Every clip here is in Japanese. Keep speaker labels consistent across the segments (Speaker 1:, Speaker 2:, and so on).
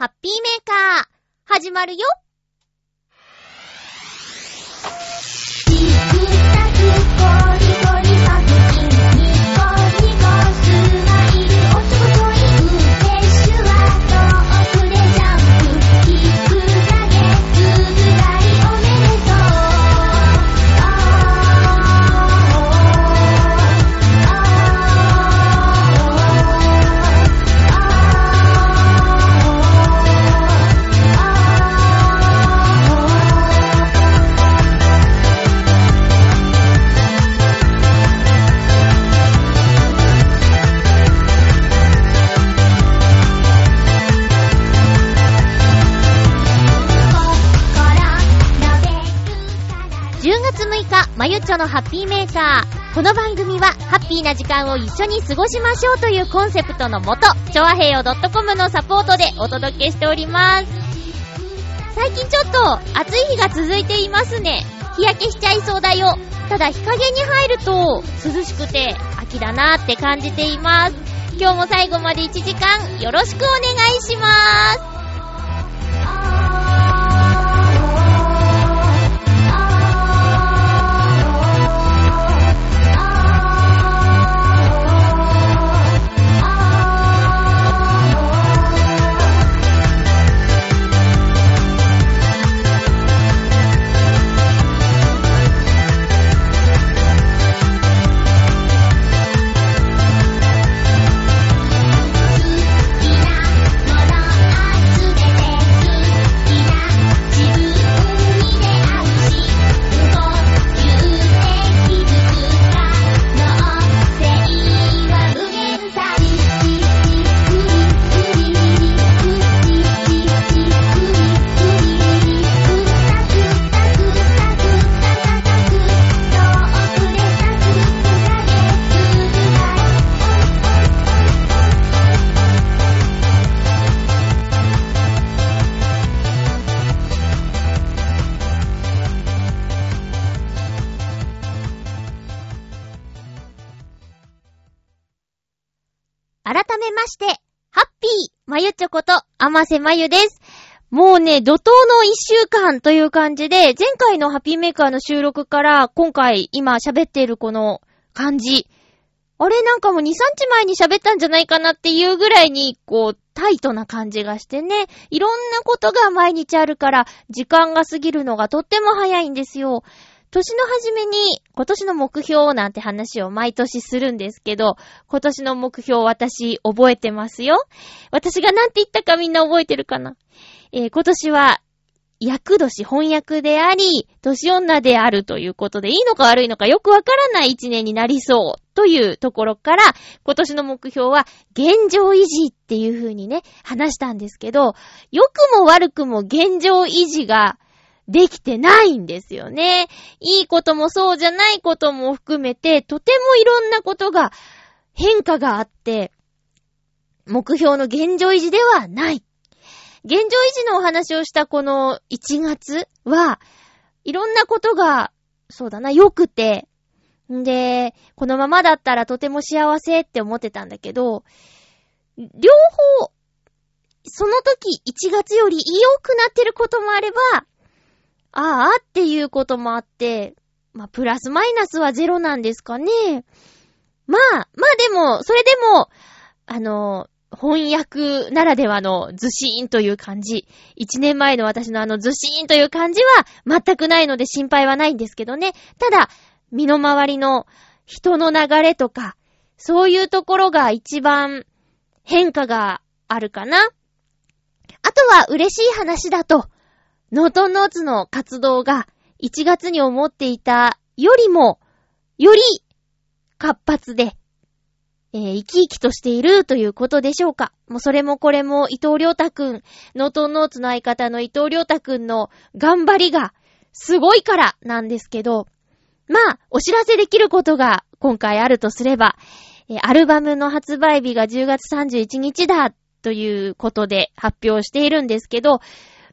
Speaker 1: ハッピーメーカー、始まるよ。まゆっちょのハッピーメーカー。この番組は、ハッピーな時間を一緒に過ごしましょうというコンセプトのもと、ちょわへいよ .com のサポートでお届けしております。最近ちょっと暑い日が続いていますね。日焼けしちゃいそうだよ。ただ日陰に入ると涼しくて秋だなって感じています。今日も最後まで1時間よろしくお願いします。ーまゆちょこと、あませまゆです。もうね、怒涛の一週間という感じで、前回のハッピーメーカーの収録から、今回今喋っているこの感じ。あれなんかもう2、3日前に喋ったんじゃないかなっていうぐらいに、こう、タイトな感じがしてね、いろんなことが毎日あるから、時間が過ぎるのがとっても早いんですよ。年の初めに今年の目標なんて話を毎年するんですけど、今年の目標私覚えてますよ。私がなんて言ったかみんな覚えてるかな？えー今年は、役年翻訳であり、年女であるということで、いいのか悪いのかよくわからない一年になりそうというところから、今年の目標は現状維持っていう風にね、話したんですけど、良くも悪くも現状維持ができてないんですよね。いいこともそうじゃないことも含めて、とてもいろんなことが変化があって、目標の現状維持ではない。現状維持のお話をしたこの1月は、いろんなことが、そうだな、良くて、んで、このままだったらとても幸せって思ってたんだけど、両方、その時1月より良くなってることもあれば、ああっていうこともあって、まあ、プラスマイナスはゼロなんですかね。まあ、まあでも、それでも、あの、翻訳ならではのズシーンという感じ。一年前の私のあのズシーンという感じは全くないので心配はないんですけどね。ただ、身の回りの人の流れとか、そういうところが一番変化があるかな。あとは嬉しい話だと、ノートンノーツの活動が1月に思っていたよりも、より活発で、えー生き生きとしているということでしょうか。もうそれもこれも伊藤良太くん、ノートンノーツの相方の伊藤良太くんの頑張りがすごいからなんですけど、まあ、お知らせできることが今回あるとすれば、えアルバムの発売日が10月31日だということで発表しているんですけど、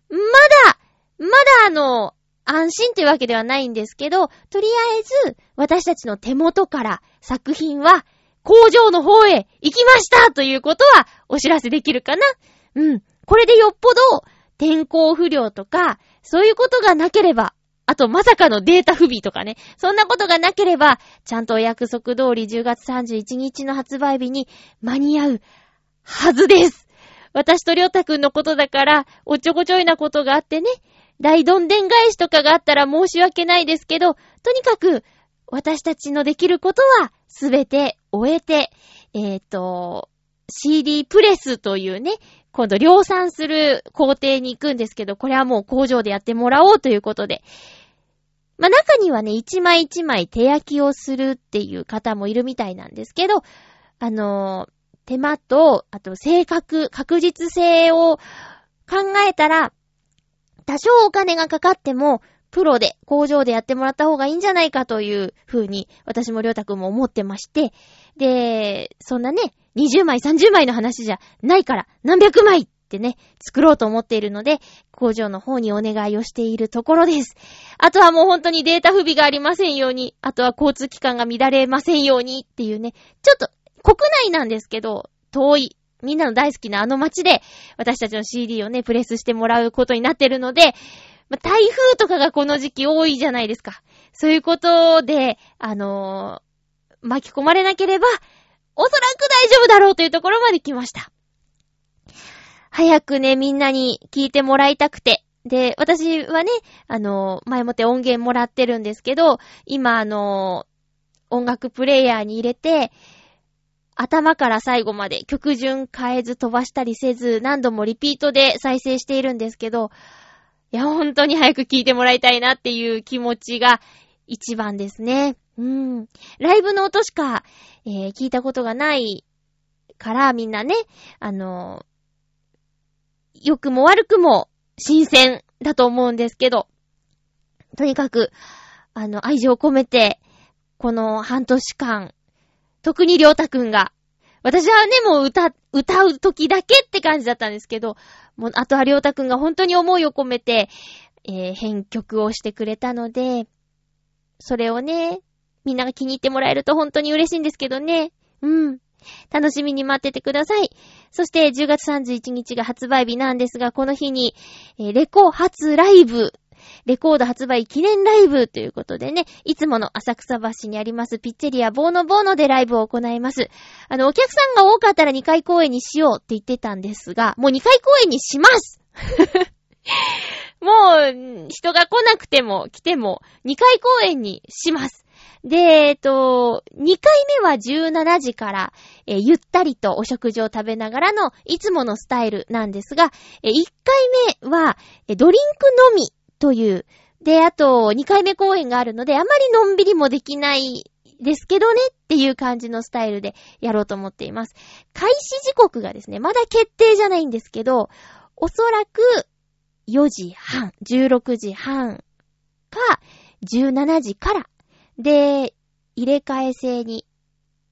Speaker 1: まだ、まだあの、安心というわけではないんですけど、とりあえず私たちの手元から作品は工場の方へ行きましたということはお知らせできるかなうん。これでよっぽど天候不良とか、そういうことがなければ、あとまさかのデータ不備とかね、そんなことがなければ、ちゃんとお約束通り10月31日の発売日に間に合うはずです。私とりょうたくんのことだから、おっちょこちょいなことがあってね、大どんでん返しとかがあったら申し訳ないですけど、とにかく、私たちのできることは、すべて終えて、えっ、ー、と、CD プレスというね、今度量産する工程に行くんですけど、これはもう工場でやってもらおうということで。まあ、中にはね、一枚一枚手焼きをするっていう方もいるみたいなんですけど、あのー、手間と、あと正確、確実性を考えたら、多少お金がかかっても、プロで、工場でやってもらった方がいいんじゃないかという風に、私もりょうたくんも思ってまして、で、そんなね、20枚、30枚の話じゃないから、何百枚ってね、作ろうと思っているので、工場の方にお願いをしているところです。あとはもう本当にデータ不備がありませんように、あとは交通機関が乱れませんようにっていうね、ちょっと国内なんですけど、遠い、みんなの大好きなあの街で、私たちの CD をね、プレスしてもらうことになってるので、ま台風とかがこの時期多いじゃないですか。そういうことで、あのー、巻き込まれなければ、おそらく大丈夫だろうというところまで来ました。早くね、みんなに聞いてもらいたくて。で、私はね、あのー、前もって音源もらってるんですけど、今あのー、音楽プレイヤーに入れて、頭から最後まで曲順変えず飛ばしたりせず、何度もリピートで再生しているんですけど、いや、本当に早く聴いてもらいたいなっていう気持ちが一番ですね。うん。ライブの音しか、えー、聞いたことがないから、みんなね、あのー、良くも悪くも新鮮だと思うんですけど、とにかく、あの、愛情を込めて、この半年間、特にりょうたくんが、私はね、もう歌、歌う時だけって感じだったんですけど、もう、あとはりょうたくんが本当に思いを込めて、えー、編曲をしてくれたので、それをね、みんなが気に入ってもらえると本当に嬉しいんですけどね。うん。楽しみに待っててください。そして10月31日が発売日なんですが、この日に、えー、レコ発ライブレコード発売記念ライブということでね、いつもの浅草橋にありますピッツェリアボーノボーノでライブを行います。あの、お客さんが多かったら2回公演にしようって言ってたんですが、もう2回公演にします もう、人が来なくても来ても2回公演にします。で、えっと、2回目は17時から、えー、ゆったりとお食事を食べながらのいつものスタイルなんですが、えー、1回目は、えー、ドリンクのみという。で、あと、2回目公演があるので、あまりのんびりもできないですけどねっていう感じのスタイルでやろうと思っています。開始時刻がですね、まだ決定じゃないんですけど、おそらく4時半、16時半か17時からで、入れ替え制に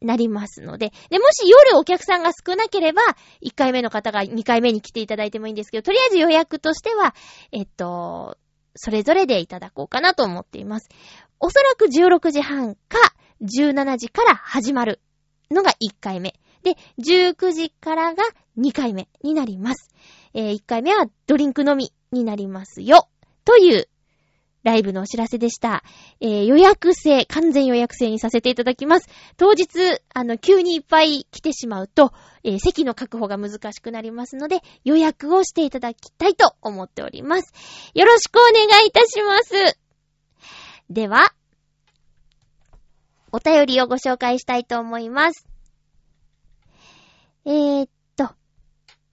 Speaker 1: なりますので、で、もし夜お客さんが少なければ、1回目の方が2回目に来ていただいてもいいんですけど、とりあえず予約としては、えっと、それぞれでいただこうかなと思っています。おそらく16時半か17時から始まるのが1回目。で、19時からが2回目になります。えー、1回目はドリンクのみになりますよ。というライブのお知らせでした。えー、予約制、完全予約制にさせていただきます。当日、あの、急にいっぱい来てしまうと、えー、席の確保が難しくなりますので、予約をしていただきたいと思っております。よろしくお願いいたします。では、お便りをご紹介したいと思います。えー、っと、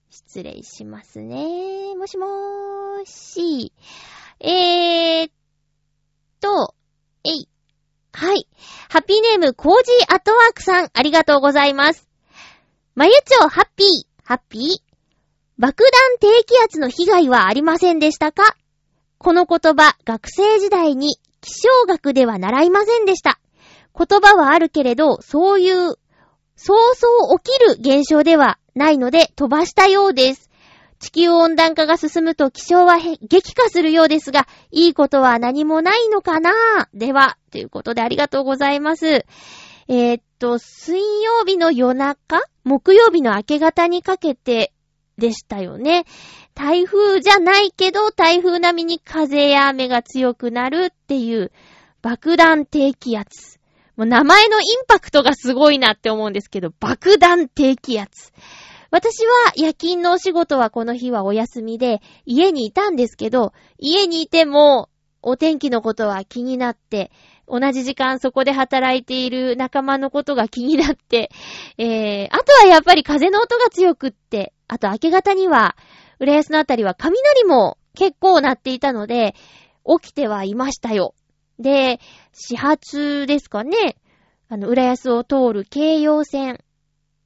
Speaker 1: 失礼しますね。もしもーし。えー、っと、えい。はい。ハッピーネーム、コージーアットワークさん、ありがとうございます。まゆちょ、ハッピー、ハッピー？爆弾低気圧の被害はありませんでしたか？この言葉、学生時代に気象学では習いませんでした。言葉はあるけれど、そういう、そうそう起きる現象ではないので飛ばしたようです。地球温暖化が進むと気象は激化するようですが、いいことは何もないのかな？では、ということでありがとうございます。えー、っと、水曜日の夜中木曜日の明け方にかけてでしたよね。台風じゃないけど、台風並みに風や雨が強くなるっていう爆弾低気圧。もう名前のインパクトがすごいなって思うんですけど、爆弾低気圧。私は夜勤のお仕事はこの日はお休みで家にいたんですけど、家にいてもお天気のことは気になって、同じ時間そこで働いている仲間のことが気になって、えー、あとはやっぱり風の音が強くって、あと明け方には、浦安のあたりは雷も結構鳴っていたので、起きてはいましたよ。で、始発ですかね。あの、浦安を通る京葉線、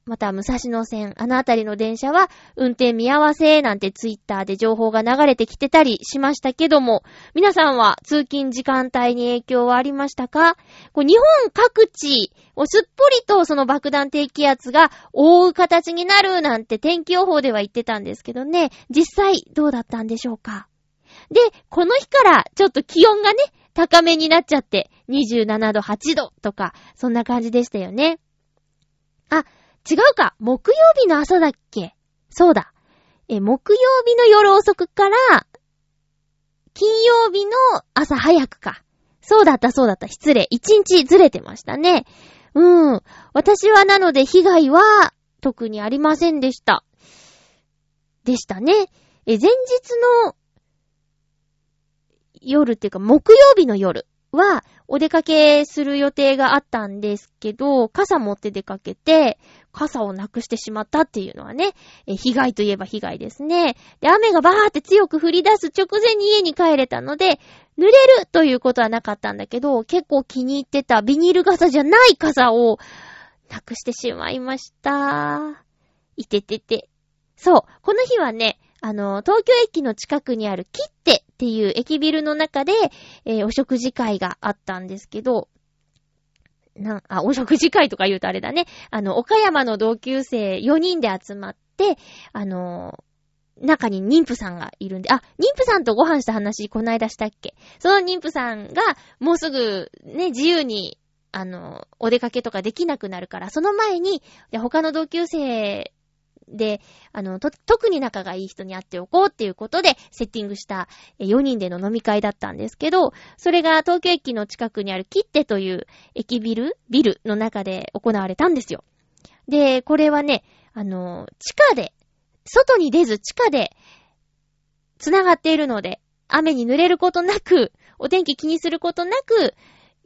Speaker 1: また武蔵野線、あのあたりの電車は運転見合わせなんてツイッターで情報が流れてきてたりしましたけども、皆さんは通勤時間帯に影響はありましたか？こう日本各地をすっぽりとその爆弾低気圧が覆う形になるなんて天気予報では言ってたんですけどね、実際どうだったんでしょうか？で、この日からちょっと気温がね、高めになっちゃって、27度、8度とか、そんな感じでしたよね。あ、違うか木曜日の朝だっけ？そうだ。え、木曜日の夜遅くから、金曜日の朝早くか。そうだったそうだった。失礼。一日ずれてましたね。うん。私はなので被害は特にありませんでした。でしたね。え、前日の夜っていうか木曜日の夜はお出かけする予定があったんですけど、傘持って出かけて、傘をなくしてしまったっていうのはね、え被害といえば被害ですね。で、雨がバーって強く降り出す直前に家に帰れたので、濡れるということはなかったんだけど、結構気に入ってたビニール傘じゃない傘をなくしてしまいました。いててて。そう、この日はね、あの、東京駅の近くにあるキッテっていう駅ビルの中で、えー、お食事会があったんですけど、なん、あ、お食事会とか言うとあれだね。あの、岡山の同級生4人で集まって、あの中に妊婦さんがいるんで、あ、妊婦さんとご飯した話、こないだしたっけ？その妊婦さんが、もうすぐ、ね、自由に、あの、お出かけとかできなくなるから、その前に、他の同級生で、あの、と、特に仲がいい人に会っておこうっていうことで、セッティングした4人での飲み会だったんですけど、それが東京駅の近くにあるキッテという駅ビル、ビルの中で行われたんですよ。で、これはね、あの、地下で、外に出ず地下で、繋がっているので、雨に濡れることなく、お天気気にすることなく、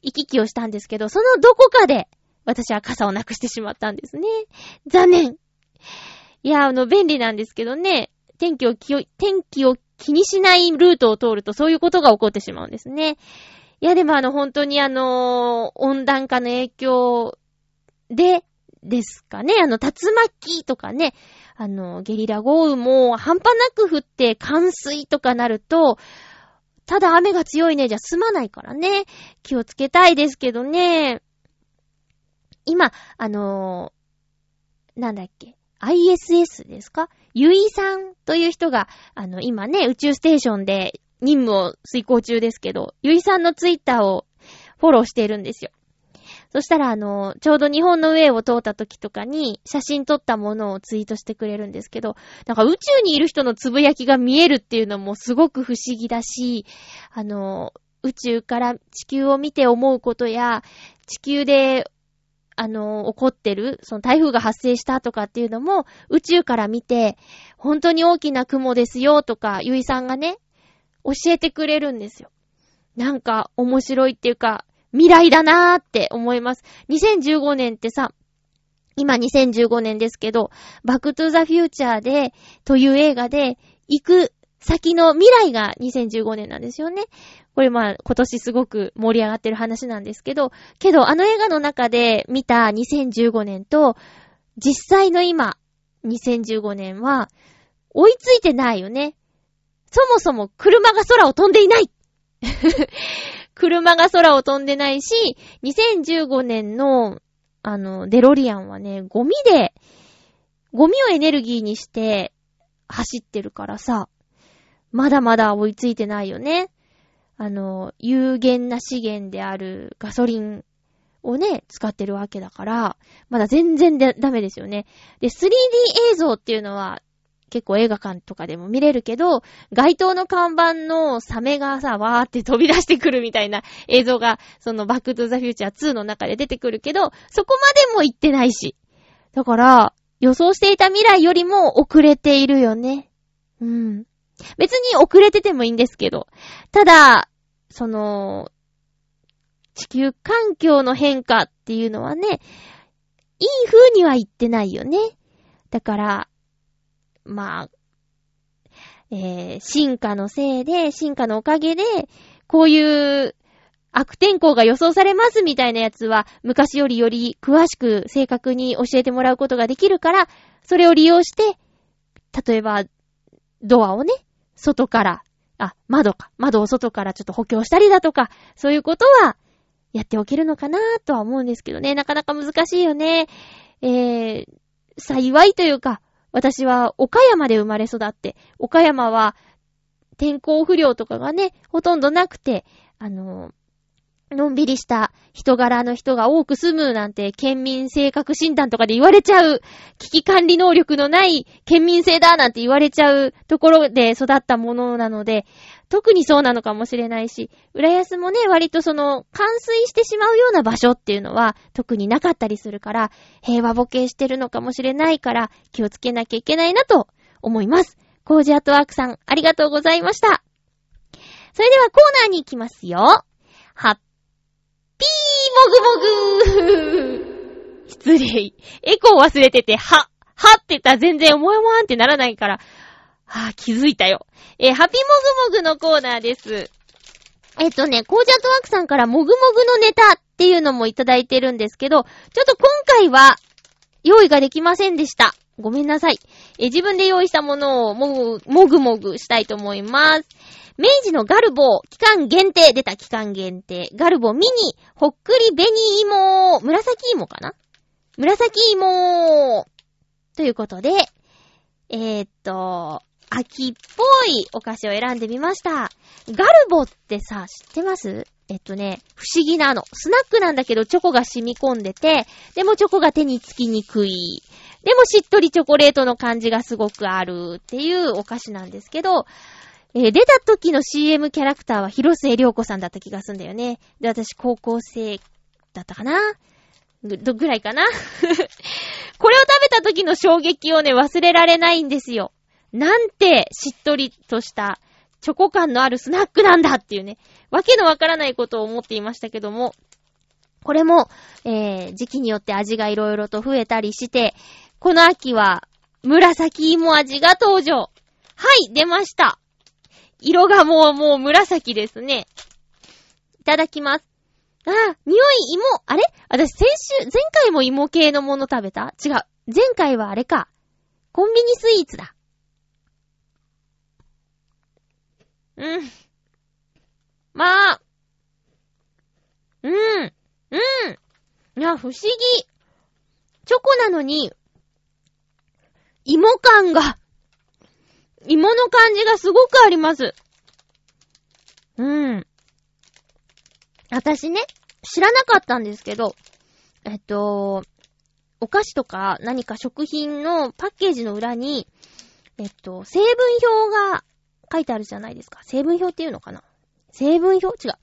Speaker 1: 行き来をしたんですけど、そのどこかで、私は傘をなくしてしまったんですね。残念。いや、あの、便利なんですけどね、天気を気を、天気を気にしないルートを通るとそういうことが起こってしまうんですね。いや、でもあの、本当にあの、温暖化の影響で、ですかね。あの、竜巻とかね、あの、ゲリラ豪雨も半端なく降って冠水とかなると、ただ雨が強いね、じゃ済まないからね。気をつけたいですけどね。今、あのー、なんだっけ。ISS ですか？ゆいさんという人が、あの、今ね、宇宙ステーションで任務を遂行中ですけど、ゆいさんのツイッターをフォローしているんですよ。そしたら、あの、ちょうど日本の上を通った時とかに写真撮ったものをツイートしてくれるんですけど、なんか宇宙にいる人のつぶやきが見えるっていうのもすごく不思議だし、あの、宇宙から地球を見て思うことや、地球であの、起こってる、その台風が発生したとかっていうのも、宇宙から見て、本当に大きな雲ですよとか、ゆいさんがね、教えてくれるんですよ。なんか、面白いっていうか、未来だなーって思います。2015年ってさ、今2015年ですけど、バックトゥーザフューチャーで、という映画で、行く先の未来が2015年なんですよね。これまあ今年すごく盛り上がってる話なんですけど、けどあの映画の中で見た2015年と、実際の今、2015年は、追いついてないよね。そもそも車が空を飛んでいない 車が空を飛んでないし、2015年の、あの、デロリアンはね、ゴミで、ゴミをエネルギーにして走ってるからさ、まだまだ追いついてないよね。あの、有限な資源であるガソリンをね、使ってるわけだから、まだ全然でダメですよね。で、3D 映像っていうのは、結構映画館とかでも見れるけど、街頭の看板のサメがさ、わーって飛び出してくるみたいな 映像が、そのバックトゥザフューチャー2の中で出てくるけど、そこまでも行ってないし。だから、予想していた未来よりも遅れているよね。うん。別に遅れててもいいんですけど。ただ、その、地球環境の変化っていうのはね、いい風には言ってないよね。だから、まあ、えー、進化のせいで、進化のおかげで、こういう悪天候が予想されますみたいなやつは、昔よりより詳しく正確に教えてもらうことができるから、それを利用して、例えば、ドアをね、外から、あ、窓か、窓を外からちょっと補強したりだとか、そういうことは、やっておけるのかなとは思うんですけどね、なかなか難しいよね。えー、幸いというか、私は岡山で生まれ育って、岡山は天候不良とかがね、ほとんどなくて、あの、のんびりした人柄の人が多く住むなんて、県民性格診断とかで言われちゃう、危機管理能力のない県民性だなんて言われちゃうところで育ったものなので、特にそうなのかもしれないし、浦安もね、割とその、冠水してしまうような場所っていうのは、特になかったりするから、平和ボケしてるのかもしれないから、気をつけなきゃいけないなと思います。コージアットワークさん、ありがとうございました。それではコーナーに行きますよ。ハッピーもぐもぐ失礼。エコー忘れてて、は、はって言ったら全然思いもわんってならないから、はぁ、気づいたよ。え、ハピモグモグのコーナーです。えっとね、コージャートワークさんからもぐもぐのネタっていうのもいただいてるんですけど、ちょっと今回は用意ができませんでした。ごめんなさい。え自分で用意したものをもぐ、もぐもぐしたいと思います。明治のガルボ、期間限定、出た期間限定、ガルボミニ、ほっくり紅芋、紫芋かな？紫芋ということで、えー、っと、秋っぽいお菓子を選んでみました。ガルボってさ、知ってます？えっとね、不思議なの。スナックなんだけどチョコが染み込んでて、でもチョコが手につきにくい。でもしっとりチョコレートの感じがすごくあるっていうお菓子なんですけど、えー、出た時の CM キャラクターは広末涼子さんだった気がすんだよね。で、私高校生だったかな？ぐ、どぐらいかな？これを食べた時の衝撃をね、忘れられないんですよ。なんてしっとりとしたチョコ感のあるスナックなんだっていうね、わけのわからないことを思っていましたけども、これも、えー、時期によって味がいろいろと増えたりして、この秋は紫芋味が登場。はい、出ました。色がもう、もう紫ですね。いただきます。あ、匂い芋、あれ？私先週、前回も芋系のもの食べた？違う。前回はあれか。コンビニスイーツだ。うん。まあ。うん。うん。いや、不思議。チョコなのに、芋感が、芋の感じがすごくあります。うん。私ね、知らなかったんですけど、えっと、お菓子とか何か食品のパッケージの裏に、えっと、成分表が書いてあるじゃないですか。成分表っていうのかな成分表？違う。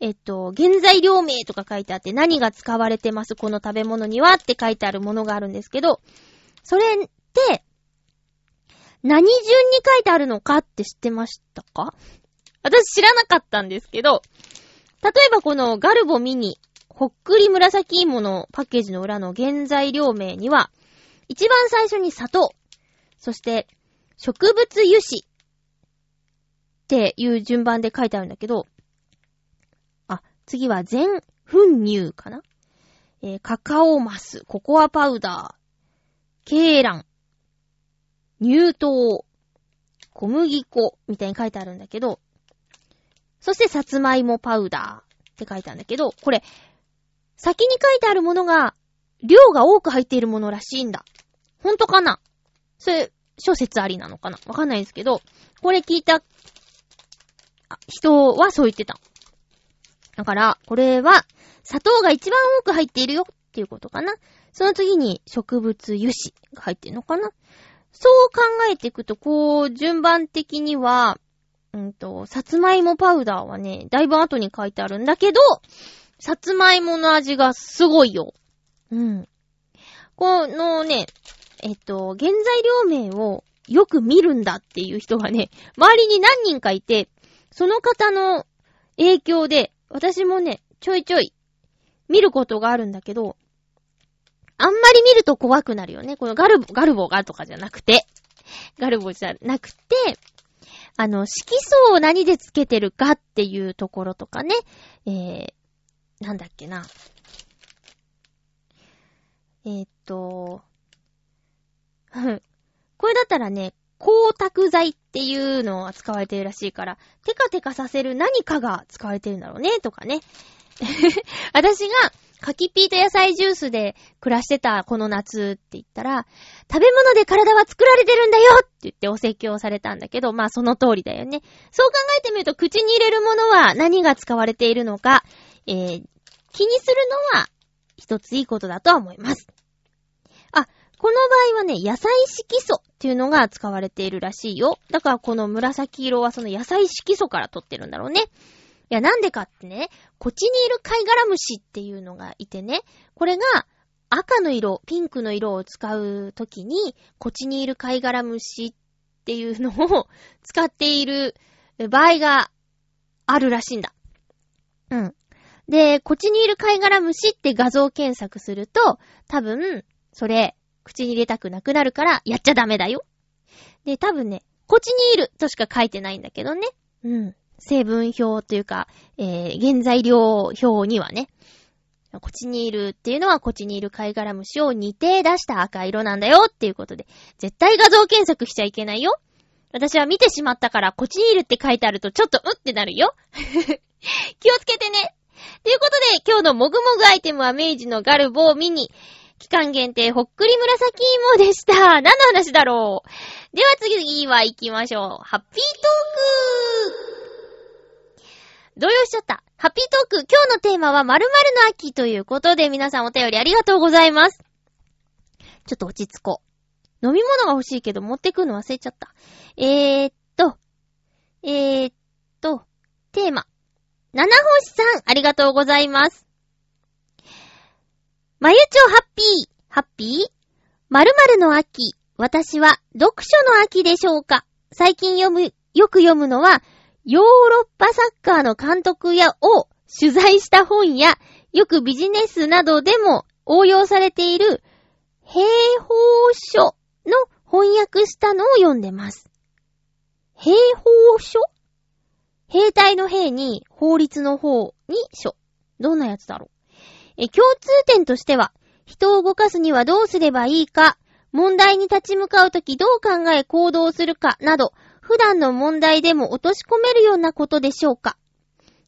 Speaker 1: えっと、原材料名とか書いてあって何が使われてますこの食べ物にはって書いてあるものがあるんですけど、それって、何順に書いてあるのかって知ってましたか？私知らなかったんですけど、例えばこのガルボミニ、ほっくり紫芋のパッケージの裏の原材料名には、一番最初に砂糖、そして植物油脂っていう順番で書いてあるんだけど、あ、次は全粉乳かな？えー、カカオマス、ココアパウダー、ケーラン、乳糖、小麦粉みたいに書いてあるんだけど、そしてさつまいもパウダーって書いてあるんだけど、これ、先に書いてあるものが、量が多く入っているものらしいんだ。ほんとかな？それ、諸説ありなのかな？わかんないですけど、これ聞いた人はそう言ってた。だから、これは、砂糖が一番多く入っているよっていうことかな。その次に植物油脂が入ってるのかな。そう考えていくと、こう、順番的には、うんと、さつまいもパウダーはね、だいぶ後に書いてあるんだけど、さつまいもの味がすごいよ。うん。このね、えっと、原材料名をよく見るんだっていう人がね、周りに何人かいて、その方の影響で、私もね、ちょいちょい見ることがあるんだけど、あんまり見ると怖くなるよね。このガルボ、ガルボがとかじゃなくて、ガルボじゃなくて、あの、色素を何でつけてるかっていうところとかね、えー、なんだっけな。えー、っと、これだったらね、光沢剤っていうのが使われてるらしいから、テカテカさせる何かが使われてるんだろうね、とかね。私が、柿ピーと野菜ジュースで暮らしてたこの夏って言ったら、食べ物で体は作られてるんだよって言ってお説教されたんだけど、まあその通りだよね。そう考えてみると、口に入れるものは何が使われているのか、えー、気にするのは一ついいことだとは思います。あ、この場合はね、野菜色素っていうのが使われているらしいよ。だからこの紫色はその野菜色素から取ってるんだろうね。いや、なんでかってね、こっちにいる貝殻虫っていうのがいてね、これが赤の色、ピンクの色を使うときに、こっちにいる貝殻虫っていうのを 使っている場合があるらしいんだ。うん。で、こっちにいる貝殻虫って画像検索すると、多分、それ、口に入れたくなくなるから、やっちゃダメだよ。で、多分ね、こっちにいるとしか書いてないんだけどね。うん。成分表というか、えー、原材料表にはね、こっちにいるっていうのはこっちにいる貝殻虫を似て出した赤色なんだよっていうことで、絶対画像検索しちゃいけないよ。私は見てしまったから、こっちにいるって書いてあるとちょっとうってなるよ。気をつけてね。ということで、今日のもぐもぐアイテムは明治のガルボミニ。期間限定ほっくり紫芋でした。何の話だろう。では次は行きましょう。ハッピートーク動揺しちゃった。ハッピートーク、今日のテーマは〇〇の秋ということで、皆さんお便りありがとうございます。ちょっと落ち着こう。飲み物が欲しいけど持ってくるの忘れちゃった。えー、っと、えー、っと、テーマ。七星さん、ありがとうございます。まゆちょハッピー、ハッピー？〇〇の秋、私は読書の秋でしょうか？最近読む、よく読むのは、ヨーロッパサッカーの監督やを取材した本や、よくビジネスなどでも応用されている兵法書の翻訳したのを読んでます。兵法書？兵隊の兵に法律の方に書。どんなやつだろう？え、共通点としては、人を動かすにはどうすればいいか、問題に立ち向かうときどう考え行動するかなど、普段の問題でも落とし込めるようなことでしょうか？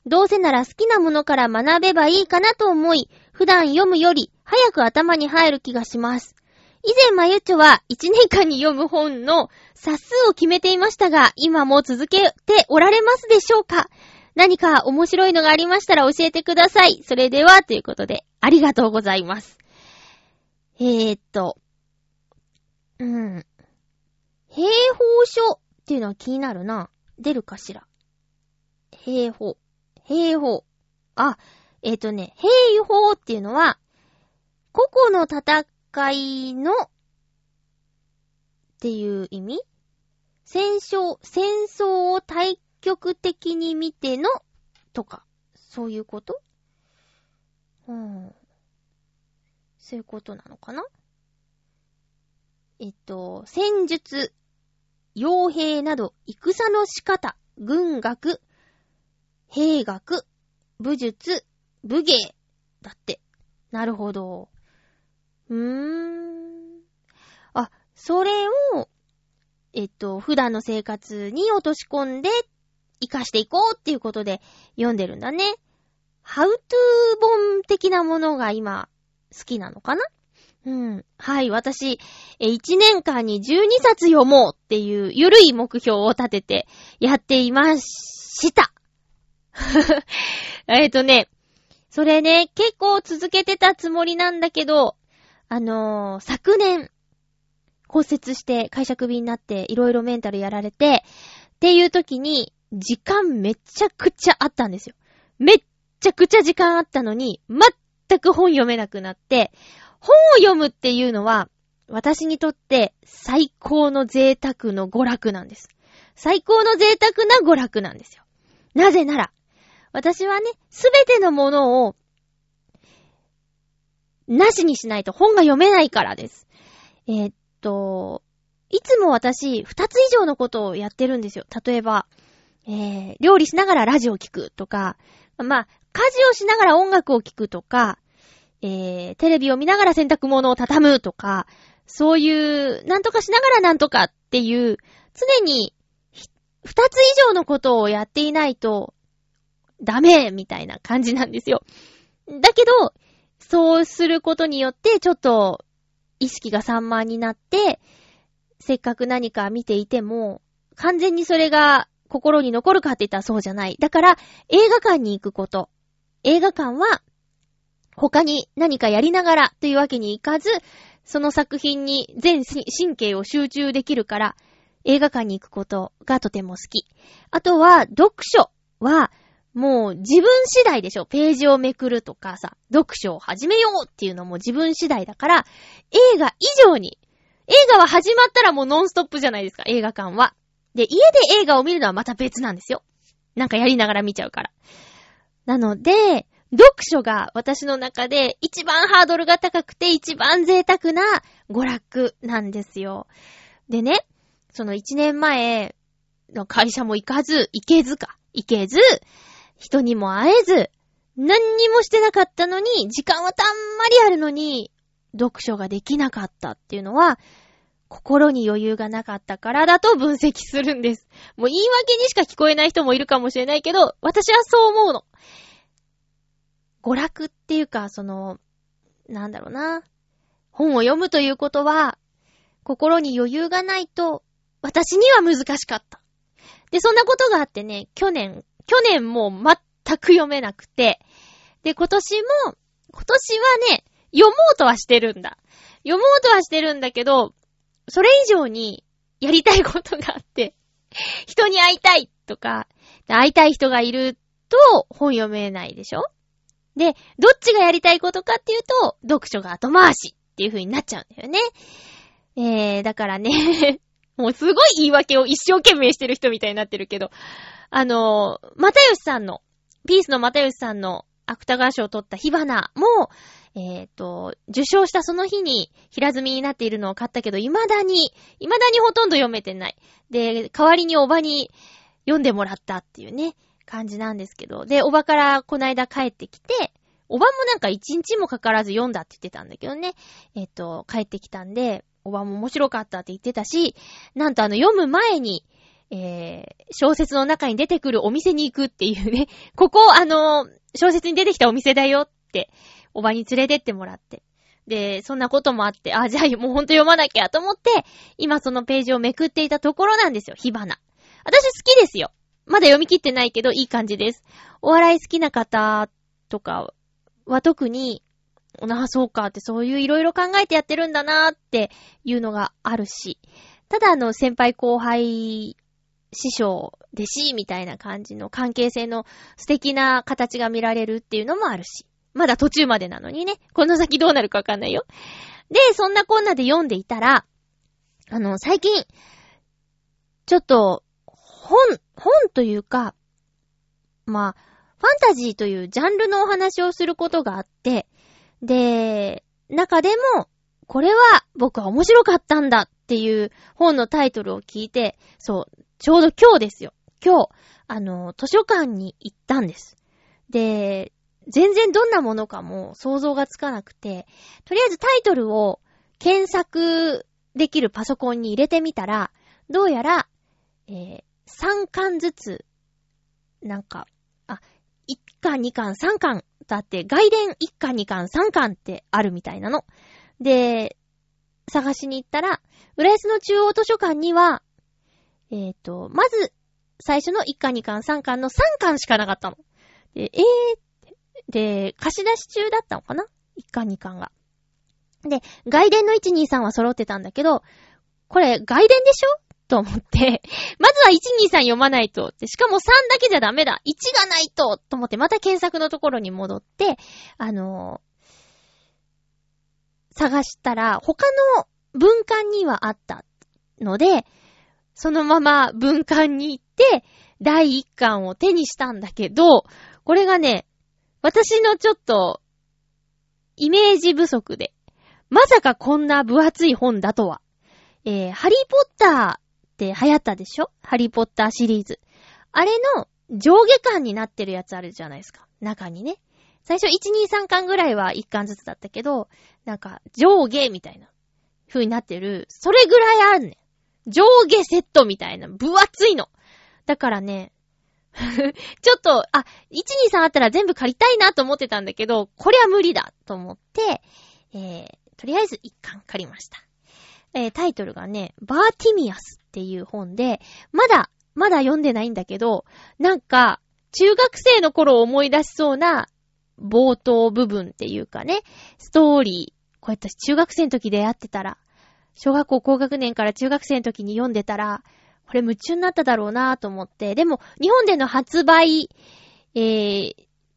Speaker 1: どうせなら好きなものから学べばいいかなと思い、普段読むより早く頭に入る気がします。以前まゆちょは1年間に読む本の冊数を決めていましたが、今も続けておられますでしょうか？何か面白いのがありましたら教えてください。それでは、ということで、ありがとうございます。えー、っと、うん。兵法書っていうのは気になるな。出るかしら？兵法。兵法。あ、えっ、ー、とね、兵法っていうのは、個々の戦いのっていう意味？戦争、戦争を対極的に見てのとか、そういうこと？うん。そういうことなのかな？えっと、戦術、傭兵など、戦の仕方、軍学、兵学、武術、武芸、だって。なるほど。うーん。あ、それを、えっと、普段の生活に落とし込んで、活かしていこうっていうことで読んでるんだね。ハウトゥー本的なものが今好きなのかな？うん。はい、私、え、1年間に12冊読もうっていうゆるい目標を立ててやっていました。えっとね、それね、結構続けてたつもりなんだけど、あのー、昨年、骨折して会社首になっていろいろメンタルやられて、っていう時に、時間めちゃくちゃあったんですよ。めっちゃくちゃ時間あったのに、全く本読めなくなって、本を読むっていうのは、私にとって最高の贅沢の娯楽なんです。最高の贅沢な娯楽なんですよ。なぜなら、私はね、すべてのものを、なしにしないと本が読めないからです。えー、っと、いつも私、二つ以上のことをやってるんですよ。例えば、えー、料理しながらラジオを聞くとか、まあ、家事をしながら音楽を聞くとか、えー、テレビを見ながら洗濯物を畳むとか、そういう、なんとかしながらなんとかっていう、常に、二つ以上のことをやっていないと、ダメみたいな感じなんですよ。だけど、そうすることによって、ちょっと、意識が散漫になって、せっかく何か見ていても、完全にそれが心に残るかって言ったらそうじゃない。だから、映画館に行くこと。映画館は、他に何かやりながらというわけにいかず、その作品に全神経を集中できるから、映画館に行くことがとても好き。あとは、読書は、もう自分次第でしょ。ページをめくるとかさ、読書を始めようっていうのも自分次第だから、映画以上に、映画は始まったらもうノンストップじゃないですか、映画館は。で、家で映画を見るのはまた別なんですよ。なんかやりながら見ちゃうから。なので、読書が私の中で一番ハードルが高くて一番贅沢な娯楽なんですよ。でね、その一年前の会社も行かず、行けずか、行けず、人にも会えず、何にもしてなかったのに、時間はたんまりあるのに、読書ができなかったっていうのは、心に余裕がなかったからだと分析するんです。もう言い訳にしか聞こえない人もいるかもしれないけど、私はそう思うの。娯楽っていうか、その、なんだろうな。本を読むということは、心に余裕がないと、私には難しかった。で、そんなことがあってね、去年、去年も全く読めなくて、で、今年も、今年はね、読もうとはしてるんだ。読もうとはしてるんだけど、それ以上にやりたいことがあって、人に会いたいとか、会いたい人がいると本読めないでしょ？で、どっちがやりたいことかっていうと、読書が後回しっていう風になっちゃうんだよね。えー、だからね もうすごい言い訳を一生懸命してる人みたいになってるけど、あのー、またよしさんの、ピースのまたよしさんの芥川賞を取った火花も、えっ、ー、と、受賞したその日に平積みになっているのを買ったけど、未だに、未だにほとんど読めてない。で、代わりにおばに読んでもらったっていうね。感じなんですけど。で、おばからこないだ帰ってきて、おばもなんか一日もかからず読んだって言ってたんだけどね。えっ、と、帰ってきたんで、おばも面白かったって言ってたし、なんとあの、読む前に、えー、小説の中に出てくるお店に行くっていうね、ここ、あの小説に出てきたお店だよって、おばに連れてってもらって。で、そんなこともあって、あ、じゃあもうほんと読まなきゃと思って、今そのページをめくっていたところなんですよ、火花。私好きですよ。まだ読み切ってないけど、いい感じです。お笑い好きな方とかは特に、なあ、そうかって、そういういろいろ考えてやってるんだなーっていうのがあるし、ただあの、先輩後輩、師匠、弟子みたいな感じの関係性の素敵な形が見られるっていうのもあるし、まだ途中までなのにね、この先どうなるかわかんないよ。で、そんなこんなで読んでいたら、あの、最近、ちょっと、本、本というか、まあ、ファンタジーというジャンルのお話をすることがあって、で、中でも、これは僕は面白かったんだっていう本のタイトルを聞いて、そう、ちょうど今日ですよ。今日、あの、図書館に行ったんです。で、全然どんなものかも想像がつかなくて、とりあえずタイトルを検索できるパソコンに入れてみたら、どうやら、えー、3巻ずつ、なんか、あ、1巻、2巻、3巻だって、外伝1巻、2巻、3巻ってあるみたいなの。で、探しに行ったら、浦安の中央図書館には、えっ、ー、と、まず、最初の1巻、2巻、3巻の3巻しかなかったの。で、えー、で、貸し出し中だったのかな ?1 巻、2巻が。で、外伝の1、2、3は揃ってたんだけど、これ外伝でしょ？と思って、まずは1、2、3読まないと。しかも3だけじゃダメだ。1がないとと思って、また検索のところに戻って、あのー、探したら、他の文館にはあったので、そのまま文館に行って、第1巻を手にしたんだけど、これがね、私のちょっと、イメージ不足で、まさかこんな分厚い本だとは。えー、ハリーポッターって流行ったでしょ？ハリーポッターシリーズ。あれの上下巻になってるやつあるじゃないですか。中にね。最初1、2、3巻ぐらいは1巻ずつだったけど、なんか上下みたいな風になってる。それぐらいあるね。上下セットみたいな。分厚いの。だからね、ちょっと、あ、1、2、3あったら全部借りたいなと思ってたんだけど、これは無理だと思って、えー、とりあえず1巻借りました。えー、タイトルがね、バーティミアスっていう本で、まだ、まだ読んでないんだけど、なんか、中学生の頃思い出しそうな冒頭部分っていうかね、ストーリー。こうやって中学生の時出会ってたら、小学校高学年から中学生の時に読んでたら、これ夢中になっただろうなと思って、でも、日本での発売、えー、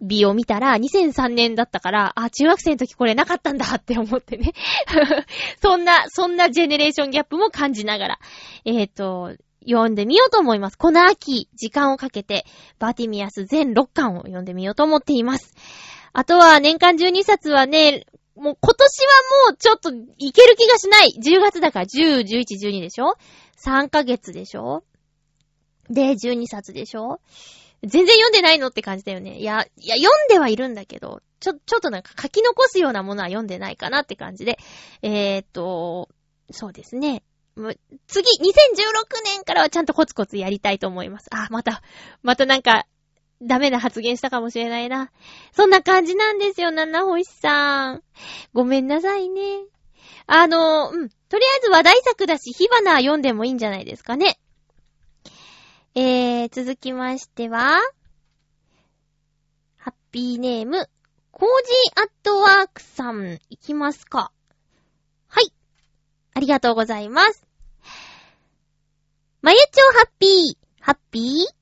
Speaker 1: 日を見たら、2003年だったから、あ、中学生の時これなかったんだって思ってね。そんな、そんなジェネレーションギャップも感じながら、えっ、ー、と、読んでみようと思います。この秋、時間をかけて、バティミアス全6巻を読んでみようと思っています。あとは、年間12冊はね、もう今年はもうちょっといける気がしない。10月だから10、11、12でしょ ?3 ヶ月でしょ？で、12冊でしょ？全然読んでないのって感じだよね。いや、いや、読んではいるんだけど、ちょ、ちょっとなんか書き残すようなものは読んでないかなって感じで。えー、っと、そうですね。次、2016年からはちゃんとコツコツやりたいと思います。あ、また、またなんか、ダメな発言したかもしれないな。そんな感じなんですよ、七星さん。ごめんなさいね。あの、うん。とりあえず話題作だし、火花読んでもいいんじゃないですかね。えー、続きましては、ハッピーネーム、コージーアットワークさん、いきますか。はい。ありがとうございます。まゆちょハッピー、ハッピー？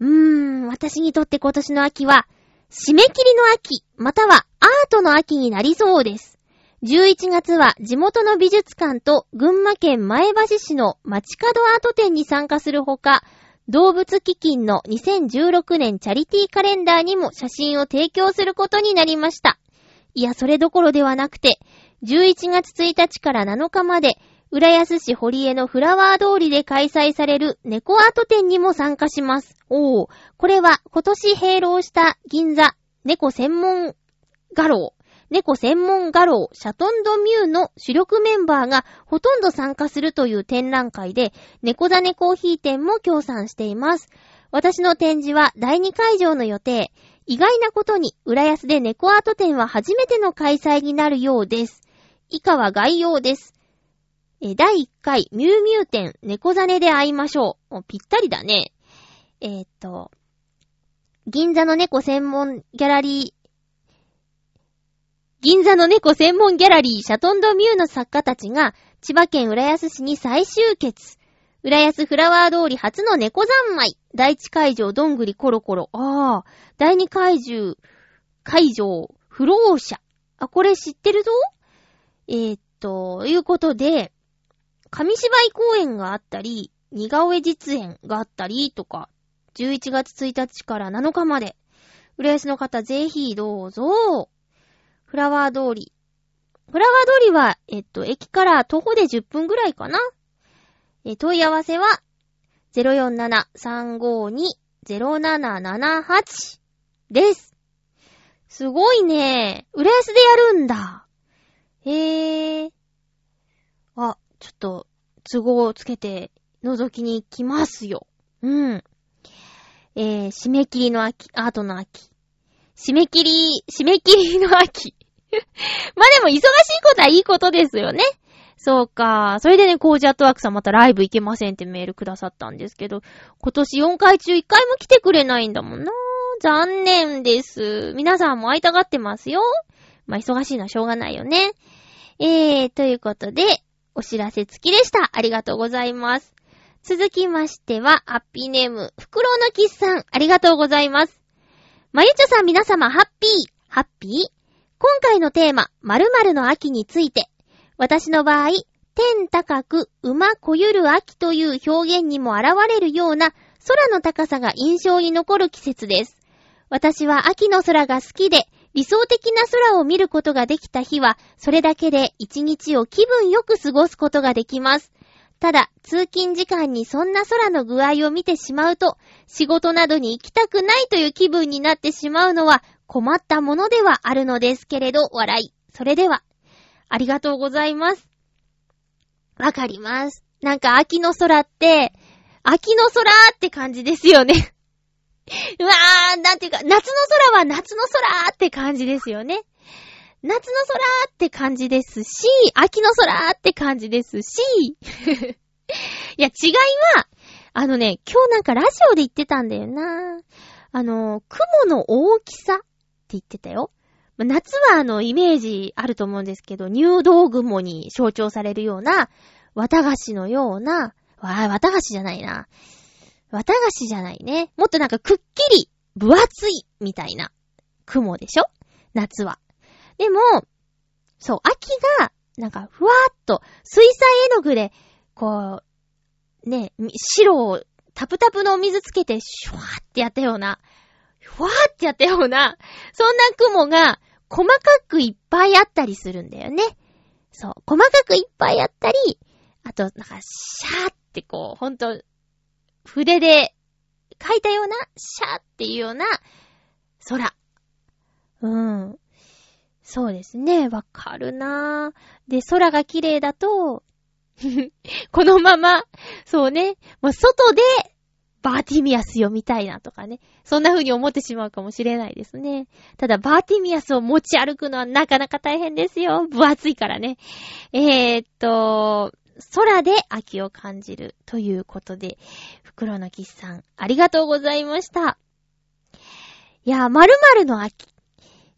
Speaker 1: うーん、私にとって今年の秋は、締め切りの秋、またはアートの秋になりそうです。11月は地元の美術館と群馬県前橋市の街角アート展に参加するほか、動物基金の2016年チャリティーカレンダーにも写真を提供することになりました。いや、それどころではなくて、11月1日から7日まで、浦安市堀江のフラワー通りで開催される猫アート展にも参加します。おー、これは今年閉廊した銀座猫専門画廊猫専門画廊シャトンドミューの主力メンバーがほとんど参加するという展覧会で、猫ザネコーヒー店も協賛しています。私の展示は第2会場の予定。意外なことに、浦安で猫アート展は初めての開催になるようです。以下は概要です。え第1回、ミューミュー展、猫ザネで会いましょう。ぴったりだね。えー、っと、銀座の猫専門ギャラリー、銀座の猫専門ギャラリーシャトンドミューの作家たちが千葉県浦安市に再集結。浦安フラワー通り初の猫三昧。第一会場どんぐりコロコロ。ああ。第二会場、会場、不老者。あ、これ知ってるぞ？えー、っと、いうことで、紙芝居公演があったり、似顔絵実演があったりとか、11月1日から7日まで、浦安の方ぜひどうぞ。フラワー通り。フラワー通りは、えっと、駅から徒歩で10分ぐらいかな。え、問い合わせは、047-352-0778です。すごいね。浦安でやるんだ。へー。あ、ちょっと、都合をつけて、覗きに行きますよ。うん。えー、締め切りの秋、アートの秋。締め切り、締め切りの秋。まあでも忙しいことはいいことですよね。そうか。それでね、コージアットワークさんまたライブ行けませんってメールくださったんですけど、今年4回中1回も来てくれないんだもんな。残念です。皆さんも会いたがってますよ。まあ忙しいのはしょうがないよね。えー、ということで、お知らせ付きでした。ありがとうございます。続きましては、ハッピーネーム、フクロウのキスさん、ありがとうございます。まゆちょさん皆様、ハッピー、ハッピー？今回のテーマ、〇〇の秋について、私の場合、天高く馬こゆる秋という表現にも現れるような空の高さが印象に残る季節です。私は秋の空が好きで、理想的な空を見ることができた日は、それだけで一日を気分よく過ごすことができます。ただ、通勤時間にそんな空の具合を見てしまうと、仕事などに行きたくないという気分になってしまうのは困ったものではあるのですけれど、笑い。それでは、ありがとうございます。わかります。なんか秋の空って、秋の空って感じですよね。うわー、なんていうか、夏の空は夏の空って感じですよね。夏の空って感じですし、秋の空って感じですし、いや、違いは、あのね、今日なんかラジオで言ってたんだよな。あの、雲の大きさ言ってたよ。夏はあの、イメージあると思うんですけど、入道雲に象徴されるような、綿菓子のような、わあ、綿菓子じゃないな。綿菓子じゃないね。もっとなんかくっきり、分厚い、みたいな、雲でしょ？夏は。でも、そう、秋が、なんか、ふわーっと、水彩絵の具で、こう、ね、白をタプタプのお水つけて、シュワーってやったような、ふわーってやったような、そんな雲が、細かくいっぱいあったりするんだよね。そう。細かくいっぱいあったり、あと、なんか、シャーってこう、ほんと、筆で書いたような、シャーっていうような、空。うん。そうですね。わかるなぁ。で、空が綺麗だと、このまま、そうね、もう外でバーティミアス読みたいなとかね。そんな風に思ってしまうかもしれないですね。ただ、バーティミアスを持ち歩くのはなかなか大変ですよ。分厚いからね。えー、っと、空で秋を感じるということで、袋のキスさん、ありがとうございました。いや、〇〇の秋。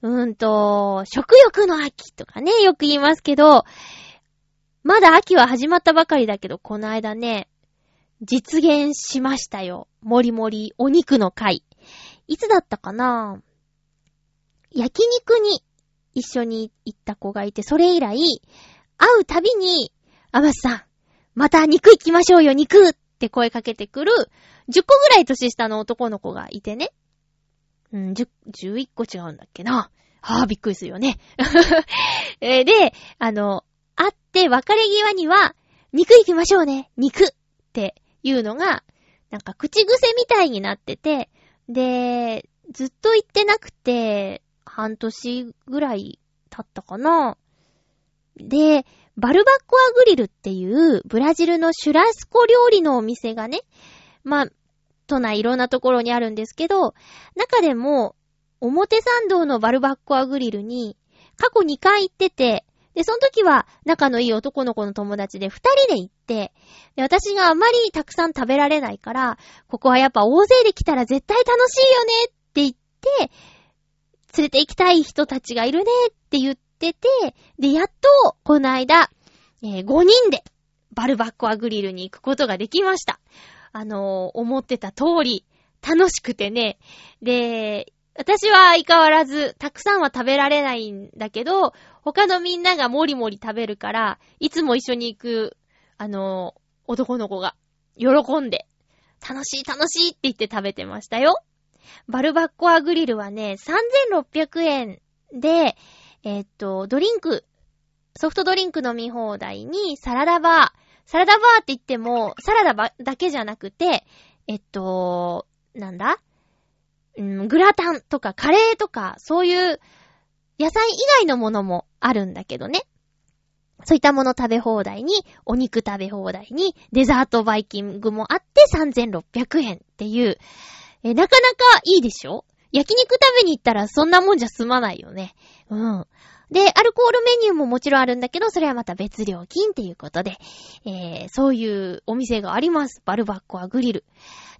Speaker 1: うーんと、食欲の秋とかね、よく言いますけど、まだ秋は始まったばかりだけど、この間ね、実現しましたよ。もりもりお肉の会。いつだったかな？焼肉に一緒に行った子がいて、それ以来、会うたびに、アマスさん、また肉行きましょうよ、肉って声かけてくる、10個ぐらい年下の男の子がいてね。うん、10、11個違うんだっけな。はぁ、びっくりするよね。で、あの、会って別れ際には、肉行きましょうね、肉っていうのが、なんか口癖みたいになってて、で、ずっと言ってなくて、半年ぐらい経ったかな。で、バルバッコアグリルっていうブラジルのシュラスコ料理のお店がね、まあ、都内いろんなところにあるんですけど、中でも、表参道のバルバッコアグリルに過去2回行ってて、で、その時は仲のいい男の子の友達で二人で行って、で、私があまりたくさん食べられないから、ここはやっぱ大勢で来たら絶対楽しいよねって言って、連れて行きたい人たちがいるねって言ってて、で、やっと、この間、えー、5人で、バルバッコアグリルに行くことができました。あのー、思ってた通り、楽しくてね。で、私は相変わらず、たくさんは食べられないんだけど、他のみんながもりもり食べるから、いつも一緒に行く、あの、男の子が、喜んで、楽しい楽しいって言って食べてましたよ。バルバッコアグリルはね、3600円で、えー、っと、ドリンク、ソフトドリンク飲み放題にサラダバー。サラダバーって言っても、サラダバだけじゃなくて、えっと、なんだ？うん、グラタンとかカレーとか、そういう野菜以外のものもあるんだけどね。そういったもの食べ放題に、お肉食べ放題に、デザートバイキングもあって3600円っていう、え、なかなかいいでしょ？焼肉食べに行ったらそんなもんじゃ済まないよね。うん。で、アルコールメニューももちろんあるんだけど、それはまた別料金っていうことで、えー、そういうお店があります。バルバッコアグリル。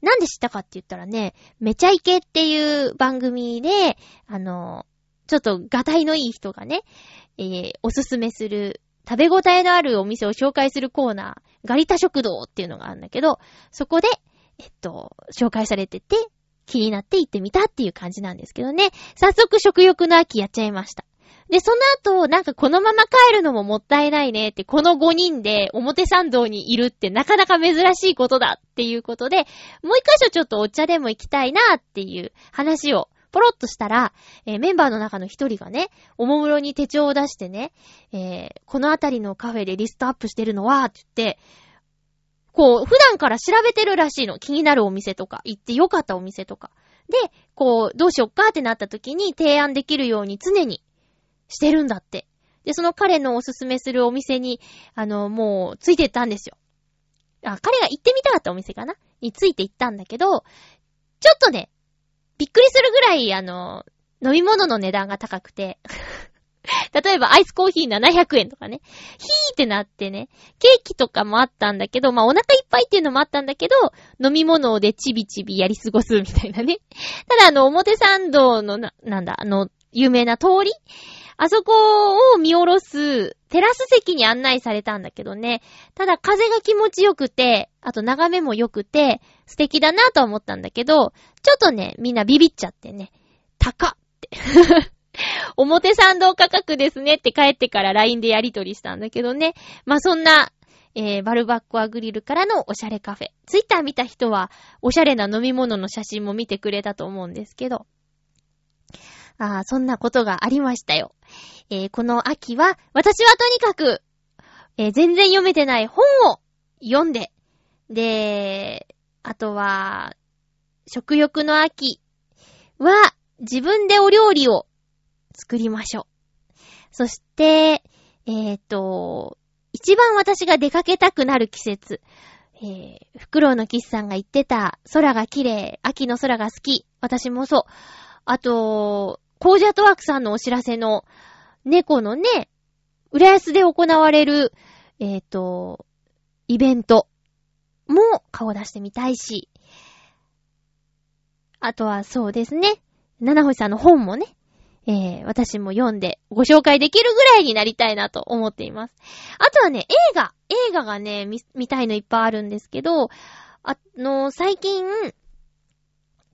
Speaker 1: なんで知ったかって言ったらね、めちゃイケっていう番組で、あの、ちょっとガタイのいい人がね、えー、おすすめする食べ応えのあるお店を紹介するコーナー、ガリタ食堂っていうのがあるんだけど、そこで、えっと、紹介されてて、気になって行ってみたっていう感じなんですけどね。早速食欲の秋やっちゃいました。で、その後、なんかこのまま帰るのももったいないねって、この5人で表参道にいるってなかなか珍しいことだっていうことで、もう一箇所ちょっとお茶でも行きたいなっていう話をポロッとしたら、えー、メンバーの中の一人がね、おもむろに手帳を出してね、えー、このあたりのカフェでリストアップしてるのは、って言って、こう、普段から調べてるらしいの。気になるお店とか、行ってよかったお店とか。で、こう、どうしよっかってなった時に提案できるように常にしてるんだって。で、その彼のおすすめするお店に、あの、もう、ついてったんですよ。あ、彼が行ってみたかったお店かな？について行ったんだけど、ちょっとね、びっくりするぐらい、あの、飲み物の値段が高くて 例えばアイスコーヒー700円とかね。ヒーってなってね。ケーキとかもあったんだけど、まあお腹いっぱいっていうのもあったんだけど、飲み物でチビチビやり過ごすみたいなね。ただあの、表参道のな、なんだ、あの、有名な通りあそこを見下ろすテラス席に案内されたんだけどね。ただ風が気持ちよくて、あと眺めも良くて、素敵だなと思ったんだけど、ちょっとね、みんなビビっちゃってね、高って。表参道価格ですねって帰ってから LINE でやりとりしたんだけどね。まあ、そんな、えー、バルバッコアグリルからのおしゃれカフェ。ツイッター見た人は、おしゃれな飲み物の写真も見てくれたと思うんですけど。あ、そんなことがありましたよ。えー、この秋は、私はとにかく、えー、全然読めてない本を読んで、で、あとは、食欲の秋は、自分でお料理を作りましょう。そして、えっ、ー、と、一番私が出かけたくなる季節。えー、フクロウのキスさんが言ってた、空が綺麗、秋の空が好き。私もそう。あと、コージャートワークさんのお知らせの、猫のね、浦安で行われる、えっ、ー、と、イベントも顔出してみたいし、あとはそうですね、七星さんの本もね、えー、私も読んでご紹介できるぐらいになりたいなと思っています。あとはね、映画、映画がね、見、見たいのいっぱいあるんですけど、あの、最近、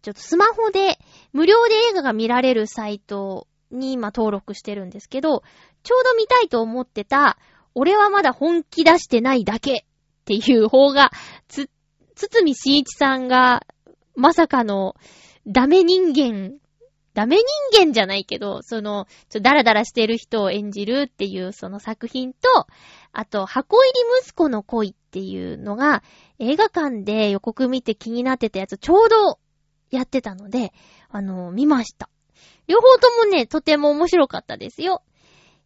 Speaker 1: ちょっとスマホで無料で映画が見られるサイトに今登録してるんですけど、ちょうど見たいと思ってた、俺はまだ本気出してないだけっていう方が、つ、つつみしんいちさんが、まさかの、ダメ人間、ダメ人間じゃないけど、その、ちょ、ダラダラしてる人を演じるっていうその作品と、あと、箱入り息子の恋っていうのが、映画館で予告見て気になってたやつ、ちょうどやってたので、あの、見ました。両方ともね、とても面白かったですよ。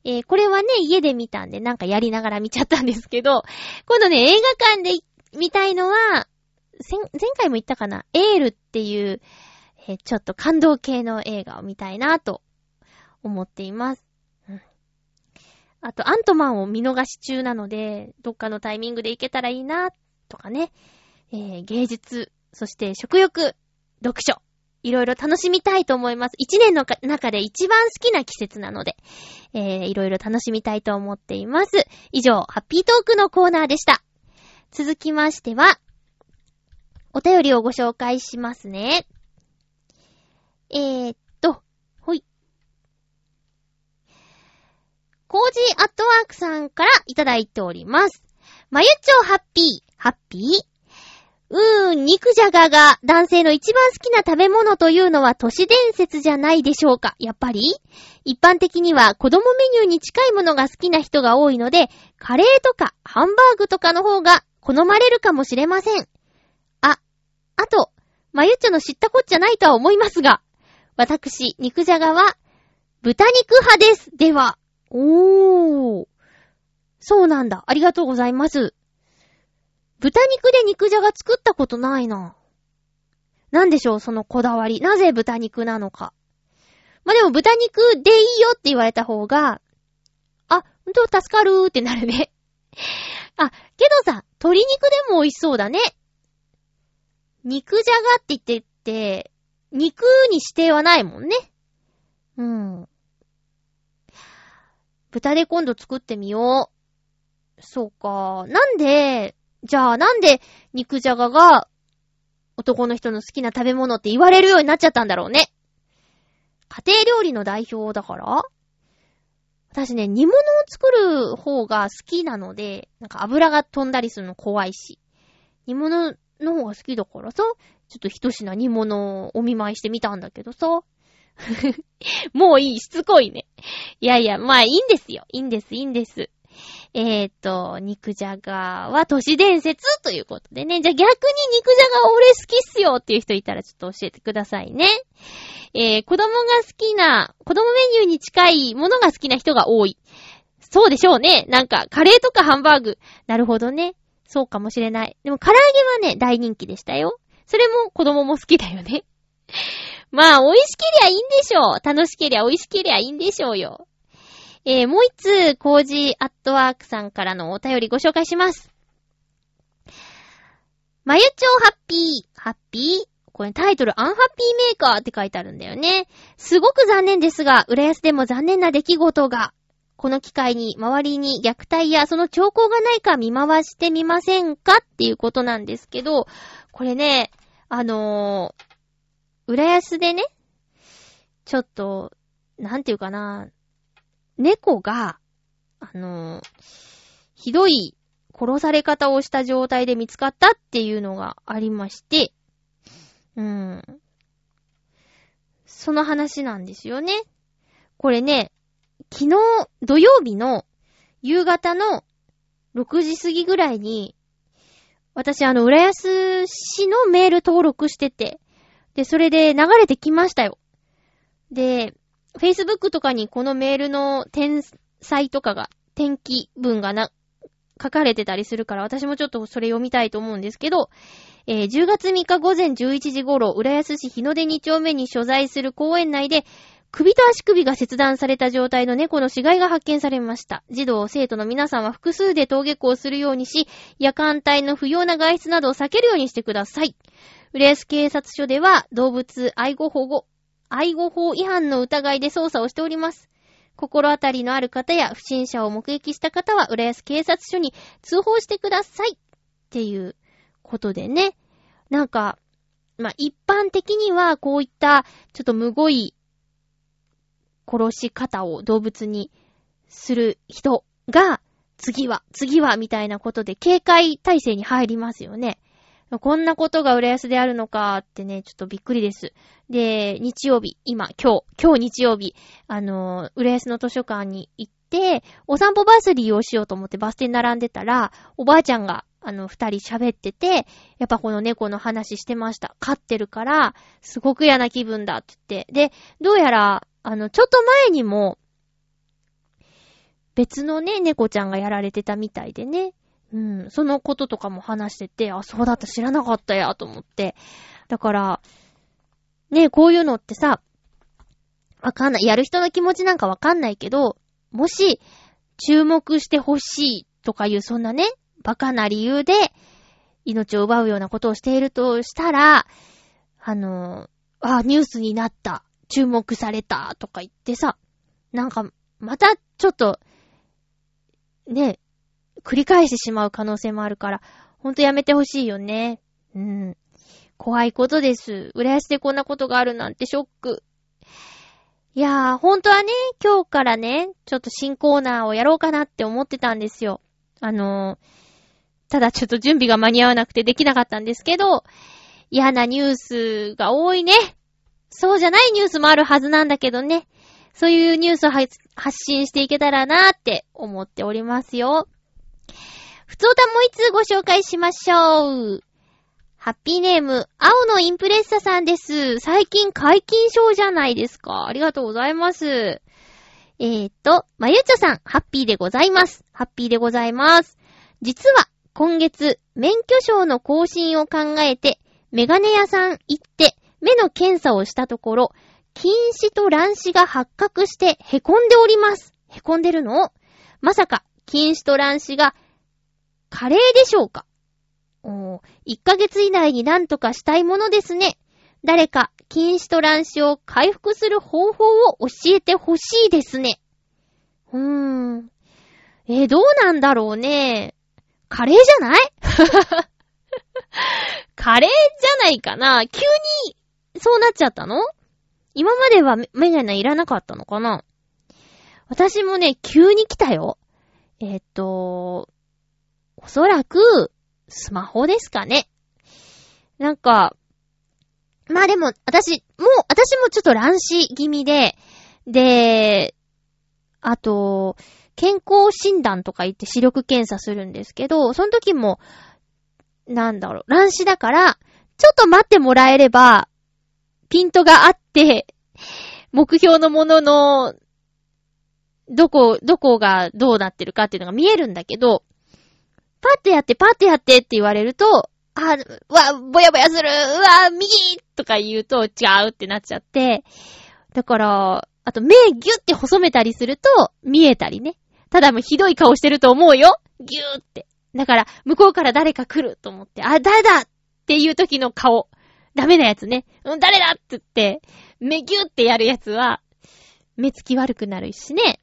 Speaker 1: えー、これはね、家で見たんで、なんかやりながら見ちゃったんですけど、今度ね、映画館で見たいのは、前回も言ったかな、エールっていう、えー、ちょっと感動系の映画を見たいなと思っています。うん、あと、アントマンを見逃し中なので、どっかのタイミングで行けたらいいな、とかね、えー、芸術、そして食欲、読書、いろいろ楽しみたいと思います。一年の中で一番好きな季節なので、えー、いろいろ楽しみたいと思っています。以上、ハッピートークのコーナーでした。続きましては、お便りをご紹介しますね。えー、っと、ほい。コージーアットワークさんからいただいております。まゆっちょハッピー、ハッピー？うーん、肉じゃがが男性の一番好きな食べ物というのは都市伝説じゃないでしょうかやっぱり？一般的には子供メニューに近いものが好きな人が多いので、カレーとかハンバーグとかの方が好まれるかもしれません。あ、あと、まゆっちょの知ったこっちゃないとは思いますが、私、肉じゃがは豚肉派です。では、おー。そうなんだ。ありがとうございます。豚肉で肉じゃが作ったことないな。なんでしょう、そのこだわり。なぜ豚肉なのか。まあ、でも豚肉でいいよって言われた方が、あ、ほんと助かるーってなるね。あ、けどさ、鶏肉でも美味しそうだね。肉じゃがって言ってって、肉に指定はないもんね。うん。豚で今度作ってみよう。そうか。なんで、じゃあなんで肉じゃがが男の人の好きな食べ物って言われるようになっちゃったんだろうね。家庭料理の代表だから私ね、煮物を作る方が好きなので、なんか油が飛んだりするの怖いし。煮物の方が好きだからさ、ちょっと一品煮物をお見舞いしてみたんだけどさ。もういい、しつこいね。いやいや、まあいいんですよ。いいんです、いいんです。えーと、肉じゃがは都市伝説ということでね。じゃあ逆に肉じゃが俺好きっすよっていう人いたらちょっと教えてくださいね。えー、子供が好きな、子供メニューに近いものが好きな人が多い。そうでしょうね。なんか、カレーとかハンバーグ。なるほどね。そうかもしれない。でも、唐揚げはね、大人気でしたよ。それも子供も好きだよね。まあ、美味しけりゃいいんでしょう。楽しけりゃ美味しけりゃいいんでしょうよ。えー、もう一つ、コージーアットワークさんからのお便りご紹介します。まゆちょハッピー、ハッピー？これタイトル、アンハッピーメーカーって書いてあるんだよね。すごく残念ですが、浦安でも残念な出来事が。この機会に周りに虐待やその兆候がないか見回してみませんかっていうことなんですけど、これね、あのー、浦安でね、ちょっと、なんていうかな、猫が、あの、ひどい殺され方をした状態で見つかったっていうのがありまして、うん。その話なんですよね。これね、昨日土曜日の夕方の6時過ぎぐらいに、私あの、浦安市のメール登録してて、で、それで流れてきましたよ。で、Facebook とかにこのメールの転載とかが、転記文がな、書かれてたりするから、私もちょっとそれ読みたいと思うんですけど、えー、10月3日午前11時頃、浦安市日の出2丁目に所在する公園内で、首と足首が切断された状態の猫の死骸が発見されました。児童、生徒の皆さんは複数で登下校するようにし、夜間帯の不要な外出などを避けるようにしてください。浦安警察署では、動物愛護保護、愛護法違反の疑いで捜査をしております。心当たりのある方や不審者を目撃した方は、浦安警察署に通報してください。っていうことでね。なんか、まあ、一般的にはこういったちょっとむごい殺し方を動物にする人が、次は、次は、みたいなことで警戒体制に入りますよね。こんなことが浦安であるのかってね、ちょっとびっくりです。で、日曜日、今、今日、今日日曜日、あの、浦安の図書館に行って、お散歩バス利用しようと思ってバス停に並んでたら、おばあちゃんが、あの、二人喋ってて、やっぱこの猫の話してました。飼ってるから、すごく嫌な気分だって言って。で、どうやら、あの、ちょっと前にも、別のね、猫ちゃんがやられてたみたいでね。うん、そのこととかも話してて、あ、そうだった、知らなかったや、と思って。だから、ね、こういうのってさ、わかんない。やる人の気持ちなんかわかんないけど、もし、注目してほしいとかいう、そんなね、バカな理由で、命を奪うようなことをしているとしたら、あの、あ、ニュースになった、注目された、とか言ってさ、なんか、また、ちょっと、ね、繰り返してしまう可能性もあるから、ほんとやめてほしいよね。うん。怖いことです。浦安でこんなことがあるなんてショック。いやー、ほんとはね、今日からね、ちょっと新コーナーをやろうかなって思ってたんですよ。あのー、ただちょっと準備が間に合わなくてできなかったんですけど、嫌なニュースが多いね。そうじゃないニュースもあるはずなんだけどね。そういうニュースを発信していけたらなーって思っておりますよ。ふつおたもう一つご紹介しましょう。ハッピーネーム、青のインプレッサさんです。最近解禁症じゃないですか。ありがとうございます。えーと、まゆちょさん、ハッピーでございます。ハッピーでございます。実は、今月、免許証の更新を考えて、メガネ屋さん行って、目の検査をしたところ、近視と乱視が発覚して凹んでおります。凹んでるの？まさか、近視と乱視がカレーでしょうか？おー、1ヶ月以内になんとかしたいものですね。誰か、禁止と乱視を回復する方法を教えてほしいですね。うーん。え、どうなんだろうね。カレーじゃない？カレーじゃないかな急にそうなっちゃったの？今まではメガネいらなかったのかな私もね、急に来たよ。えー、っと、おそらく、スマホですかね。なんか、まあでも、私、もう、私もちょっと乱視気味で、で、あと、健康診断とか言って視力検査するんですけど、その時も、なんだろう、乱視だから、ちょっと待ってもらえれば、ピントがあって、目標のものの、どこ、どこがどうなってるかっていうのが見えるんだけど、パッてやって、パッてやってって言われると、あ、わ、ぼやぼやする、うわ、右とか言うと違うってなっちゃって、だから、あと目ギュッて細めたりすると見えたりね。ただもうひどい顔してると思うよギューって。だから、向こうから誰か来ると思って、あ、誰だっていう時の顔。ダメなやつね。うん、誰だって言って、目ギューってやるやつは、目つき悪くなるしね。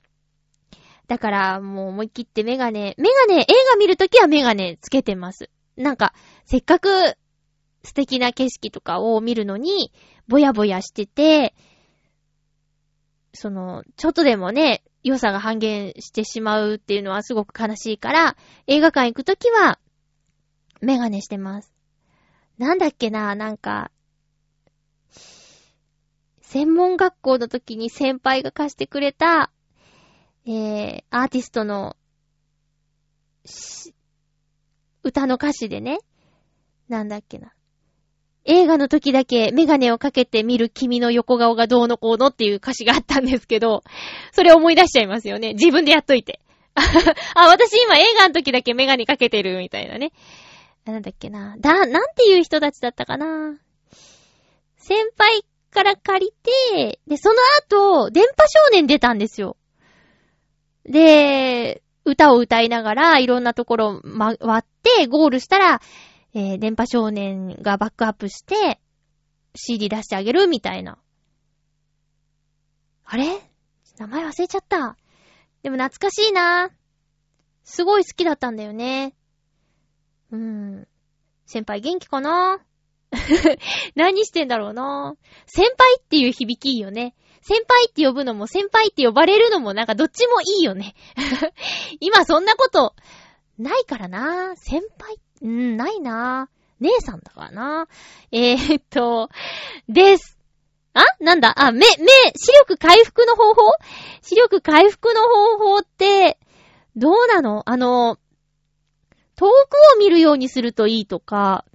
Speaker 1: だから、もう思い切ってメガネ、メガネ、映画見るときはメガネつけてます。なんか、せっかく素敵な景色とかを見るのに、ぼやぼやしてて、その、ちょっとでもね、良さが半減してしまうっていうのはすごく悲しいから、映画館行くときは、メガネしてます。なんだっけな、なんか、専門学校の時に先輩が貸してくれた、えー、アーティストの、歌の歌詞でね、なんだっけな。映画の時だけメガネをかけて見る君の横顔がどうのこうのっていう歌詞があったんですけど、それ思い出しちゃいますよね。自分でやっといて。あ、私今映画の時だけメガネかけてるみたいなね。なんだっけな。だ、なんていう人たちだったかな。先輩から借りて、で、その後、電波少年出たんですよ。で、歌を歌いながら、いろんなところ回って、ゴールしたら、えー、電波少年がバックアップして、CD 出してあげるみたいな。あれ？名前忘れちゃった。でも懐かしいな。すごい好きだったんだよね。うーん。先輩元気かな？何してんだろうな。先輩っていう響きいいよね。先輩って呼ぶのも先輩って呼ばれるのもなんかどっちもいいよね。今そんなことないからな。先輩うん、ないな姉さんだからな。えー、っと、です。あ？なんだ？あ、目、目、視力回復の方法？視力回復の方法って、どうなの？あの、遠くを見るようにするといいとか、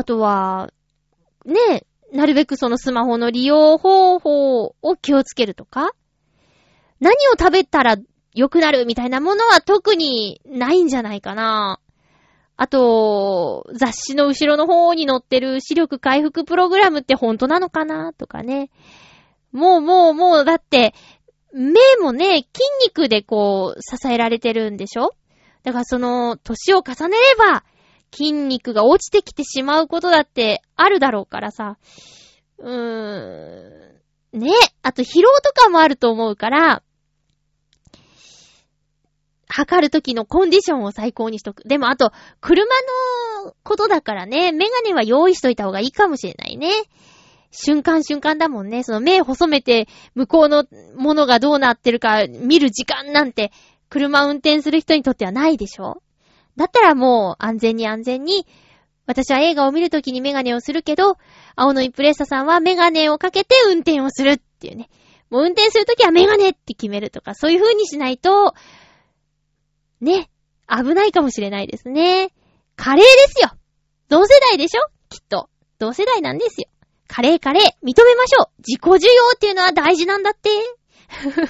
Speaker 1: あとは、ね、なるべくそのスマホの利用方法を気をつけるとか何を食べたら良くなるみたいなものは特にないんじゃないかな。あと、雑誌の後ろの方に載ってる視力回復プログラムって本当なのかなとかね。もうもうもう、だって、目もね、筋肉でこう、支えられてるんでしょ？だからその、年を重ねれば、筋肉が落ちてきてしまうことだってあるだろうからさ。うーん。ね。あと疲労とかもあると思うから、測るときのコンディションを最高にしとく。でもあと、車のことだからね、メガネは用意しといた方がいいかもしれないね。瞬間瞬間だもんね。その目細めて、向こうのものがどうなってるか見る時間なんて、車運転する人にとってはないでしょ？だったらもう安全に安全に、私は映画を見るときにメガネをするけど、青のインプレッサさんはメガネをかけて運転をするっていうね。もう運転するときはメガネって決めるとか、そういう風にしないと、ね、危ないかもしれないですね。カレーですよ同世代でしょ？きっと。同世代なんですよ。カレーカレー、認めましょう自己需要っていうのは大事なんだって。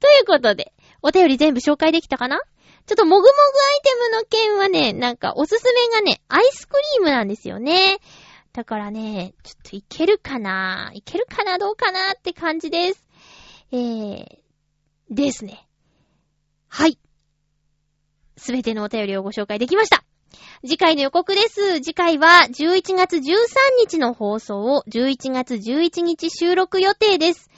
Speaker 1: ということで、お便り全部紹介できたかな？ちょっともぐもぐアイテムの件はね、なんかおすすめがね、アイスクリームなんですよね。だからね、ちょっといけるかな？いけるかな？どうかなって感じです。えー、ですね。はい。すべてのお便りをご紹介できました。次回の予告です。次回は11月13日の放送を11月11日収録予定です。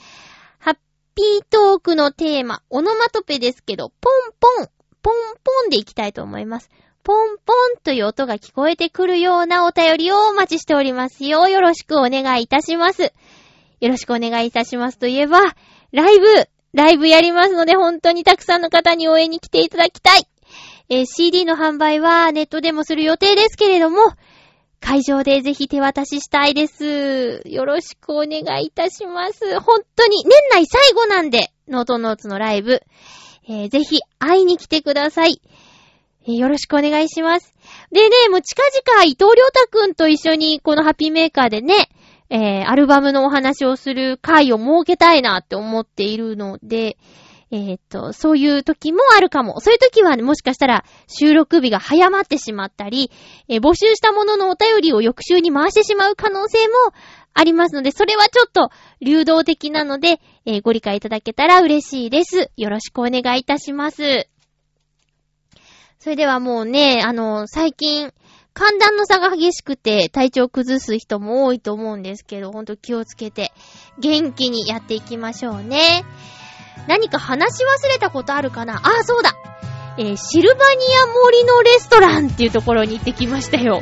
Speaker 1: ハッピートークのテーマ、オノマトペですけど、ポンポン、ポンポンでいきたいと思います。ポンポンという音が聞こえてくるようなお便りをお待ちしておりますよ。よろしくお願いいたします。よろしくお願いいたしますといえば、ライブ、ライブやりますので本当にたくさんの方に応援に来ていただきたい。えー、CD の販売はネットでもする予定ですけれども、会場でぜひ手渡ししたいです。よろしくお願いいたします。本当に年内最後なんで、ノートノーツのライブ、えー、ぜひ会いに来てください。えー、よろしくお願いします。でね、もう近々伊藤良太くんと一緒にこのハッピーメーカーでね、えー、アルバムのお話をする会を設けたいなって思っているので、えっ、と、そういう時もあるかも。そういう時は、ね、もしかしたら収録日が早まってしまったり、えー、募集したもののお便りを翌週に回してしまう可能性もありますので、それはちょっと流動的なので、えー、ご理解いただけたら嬉しいです。よろしくお願いいたします。それではもうね、あの、最近、寒暖の差が激しくて体調崩す人も多いと思うんですけど、ほんと気をつけて元気にやっていきましょうね。何か話し忘れたことあるかな？あ、そうだえー、シルバニア森のレストランっていうところに行ってきましたよ。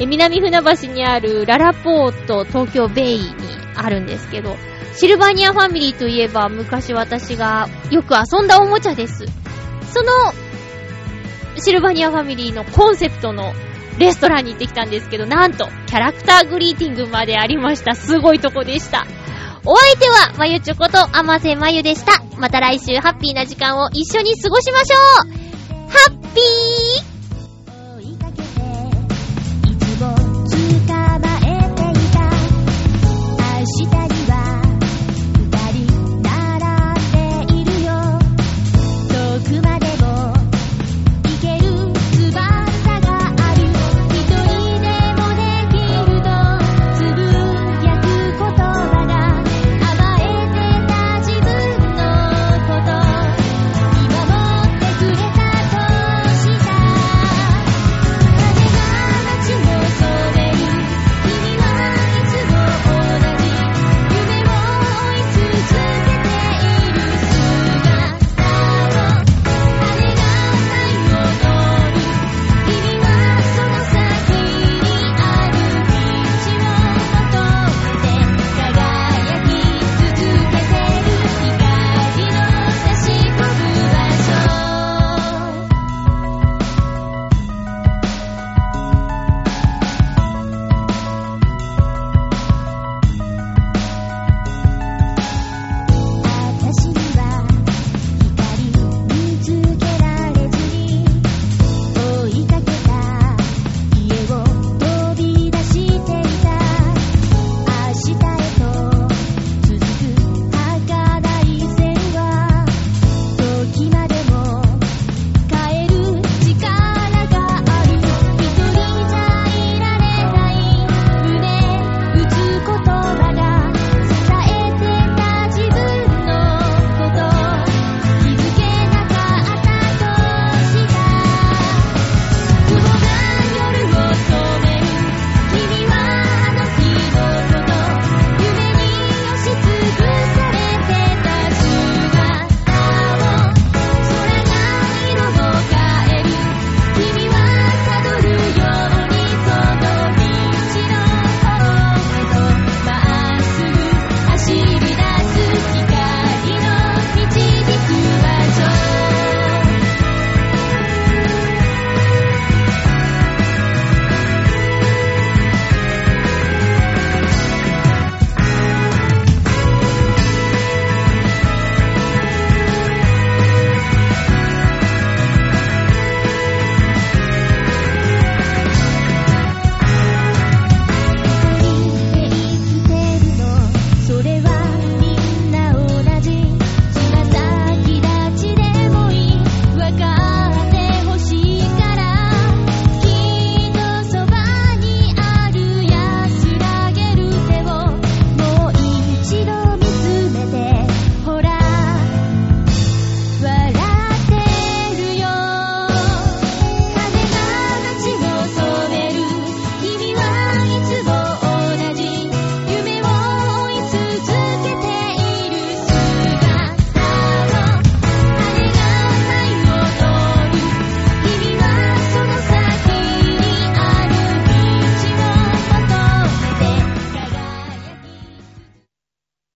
Speaker 1: え、南船橋にあるララポート東京ベイにあるんですけど、シルバニアファミリーといえば昔私がよく遊んだおもちゃです。その、シルバニアファミリーのコンセプトのレストランに行ってきたんですけど、なんと、キャラクターグリーティングまでありました。すごいとこでした。お相手は、まゆちょこと、あませまゆでした。また来週ハッピーな時間を一緒に過ごしましょうハッピー